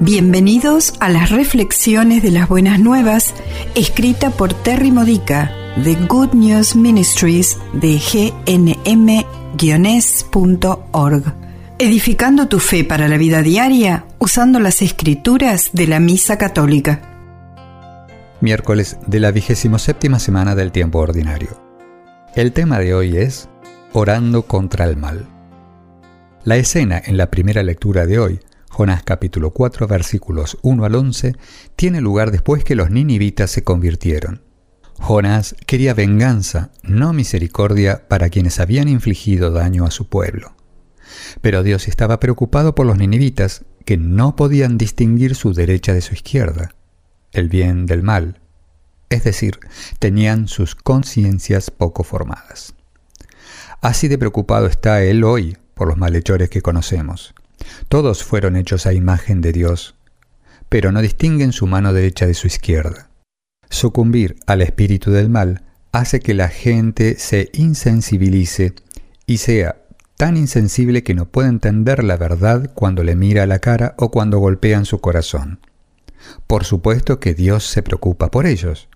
Bienvenidos a las reflexiones de las buenas nuevas, escrita por Terry Modica de Good News Ministries de gnm-es.org. Edificando tu fe para la vida diaria usando las escrituras de la Misa Católica. Miércoles de la vigésimo séptima semana del tiempo ordinario. El tema de hoy es Orando contra el mal. La escena en la primera lectura de hoy Jonás capítulo 4 versículos 1 al 11 tiene lugar después que los ninivitas se convirtieron. Jonás quería venganza, no misericordia, para quienes habían infligido daño a su pueblo. Pero Dios estaba preocupado por los ninivitas, que no podían distinguir su derecha de su izquierda, el bien del mal, es decir, tenían sus conciencias poco formadas. Así de preocupado está Él hoy por los malhechores que conocemos. Todos fueron hechos a imagen de Dios, pero no distinguen su mano derecha de su izquierda. Sucumbir al espíritu del mal hace que la gente se insensibilice y sea tan insensible que no puede entender la verdad cuando le mira a la cara o cuando golpean su corazón. Por supuesto que Dios se preocupa por ellos.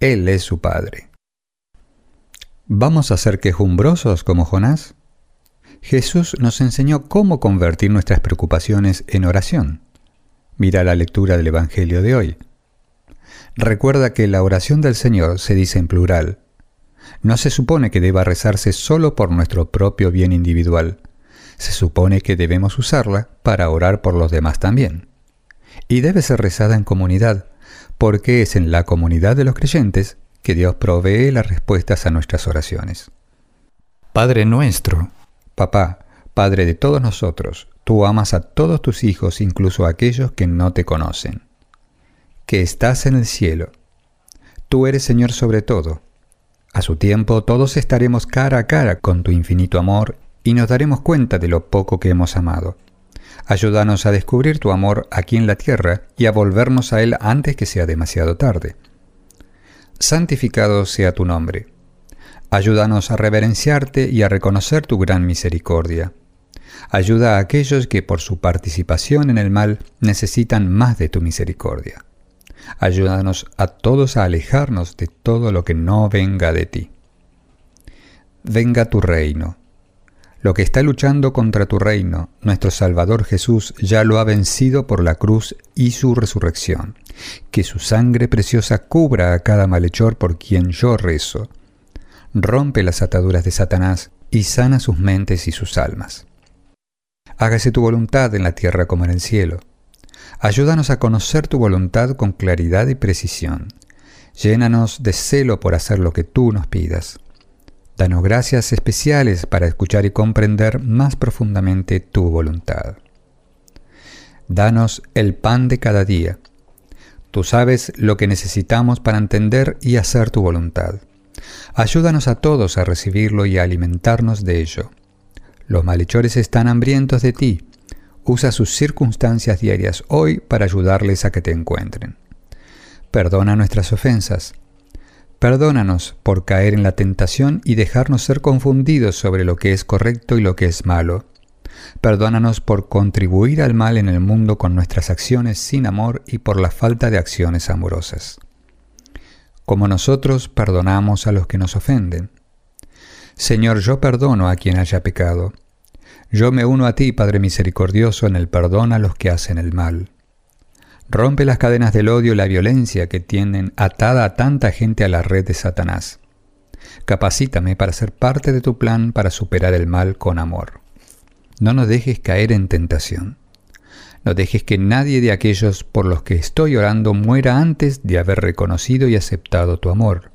Él es su Padre. ¿Vamos a ser quejumbrosos como Jonás? Jesús nos enseñó cómo convertir nuestras preocupaciones en oración. Mira la lectura del Evangelio de hoy. Recuerda que la oración del Señor se dice en plural. No se supone que deba rezarse solo por nuestro propio bien individual. Se supone que debemos usarla para orar por los demás también. Y debe ser rezada en comunidad, porque es en la comunidad de los creyentes que Dios provee las respuestas a nuestras oraciones. Padre nuestro, Papá, Padre de todos nosotros, tú amas a todos tus hijos, incluso a aquellos que no te conocen. Que estás en el cielo. Tú eres Señor sobre todo. A su tiempo todos estaremos cara a cara con tu infinito amor y nos daremos cuenta de lo poco que hemos amado. Ayúdanos a descubrir tu amor aquí en la tierra y a volvernos a él antes que sea demasiado tarde. Santificado sea tu nombre Ayúdanos a reverenciarte y a reconocer tu gran misericordia. Ayuda a aquellos que por su participación en el mal necesitan más de tu misericordia. Ayúdanos a todos a alejarnos de todo lo que no venga de ti. Venga tu reino. Lo que está luchando contra tu reino, nuestro Salvador Jesús ya lo ha vencido por la cruz y su resurrección. Que su sangre preciosa cubra a cada malhechor por quien yo rezo rompe las ataduras de Satanás y sana sus mentes y sus almas. Hágase tu voluntad en la tierra como en el cielo. Ayúdanos a conocer tu voluntad con claridad y precisión. Llénanos de celo por hacer lo que tú nos pidas. Danos gracias especiales para escuchar y comprender más profundamente tu voluntad. Danos el pan de cada día. Tú sabes lo que necesitamos para entender y hacer tu voluntad. Ayúdanos a todos a recibirlo y a alimentarnos de ello. Los malhechores están hambrientos de ti. Usa sus circunstancias diarias hoy para ayudarles a que te encuentren. Perdona nuestras ofensas. Perdónanos por caer en la tentación y dejarnos ser confundidos sobre lo que es correcto y lo que es malo. Perdónanos por contribuir al mal en el mundo con nuestras acciones sin amor y por la falta de acciones amorosas como nosotros perdonamos a los que nos ofenden. Señor, yo perdono a quien haya pecado. Yo me uno a ti, Padre misericordioso, en el perdón a los que hacen el mal. Rompe las cadenas del odio y la violencia que tienen atada a tanta gente a la red de Satanás. Capacítame para ser parte de tu plan para superar el mal con amor. No nos dejes caer en tentación. No dejes que nadie de aquellos por los que estoy orando muera antes de haber reconocido y aceptado tu amor.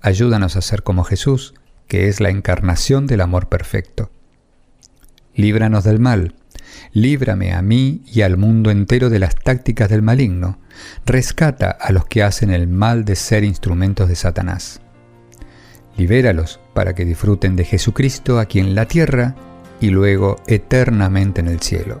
Ayúdanos a ser como Jesús, que es la encarnación del amor perfecto. Líbranos del mal. Líbrame a mí y al mundo entero de las tácticas del maligno. Rescata a los que hacen el mal de ser instrumentos de Satanás. Libéralos para que disfruten de Jesucristo aquí en la tierra y luego eternamente en el cielo.